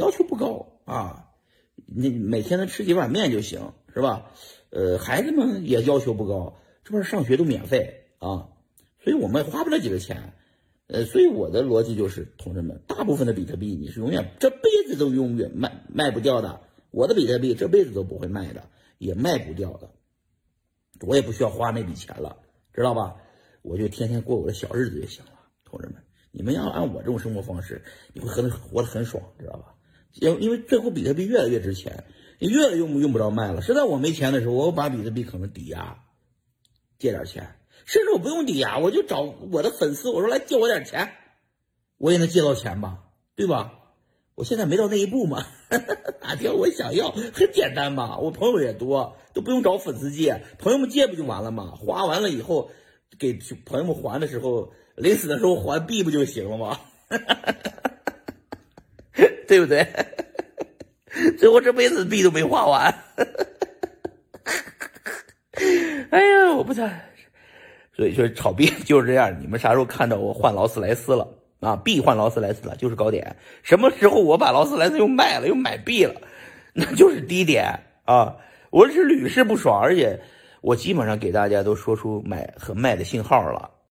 要求不高啊，你每天能吃几碗面就行，是吧？呃，孩子们也要求不高，这边上学都免费啊，所以我们花不了几个钱。呃，所以我的逻辑就是，同志们，大部分的比特币你是永远这辈子都永远卖卖不掉的。我的比特币这辈子都不会卖的，也卖不掉的。我也不需要花那笔钱了，知道吧？我就天天过我的小日子就行了，同志们。你们要按我这种生活方式，你会很活得很爽，知道吧？因因为最后比特币越来越值钱，你越来越用用不着卖了。实在我没钱的时候，我把比特币可能抵押，借点钱，甚至我不用抵押，我就找我的粉丝，我说来借我点钱，我也能借到钱吧，对吧？我现在没到那一步嘛，哪天我想要，很简单嘛。我朋友也多，都不用找粉丝借，朋友们借不就完了吗？花完了以后，给朋友们还的时候。临死的时候还币不就行了吗？对不对？最后这辈子币都没花完。哎呀，我不想。所以说炒币就是这样。你们啥时候看到我换劳斯莱斯了啊？币换劳斯莱斯了，就是高点。什么时候我把劳斯莱斯又卖了，又买币了，那就是低点啊！我是屡试不爽，而且我基本上给大家都说出买和卖的信号了。